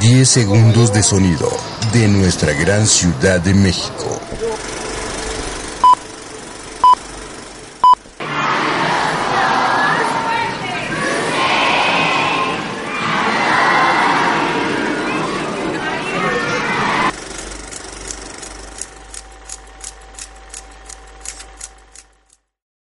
10 segundos de sonido de nuestra gran ciudad de México.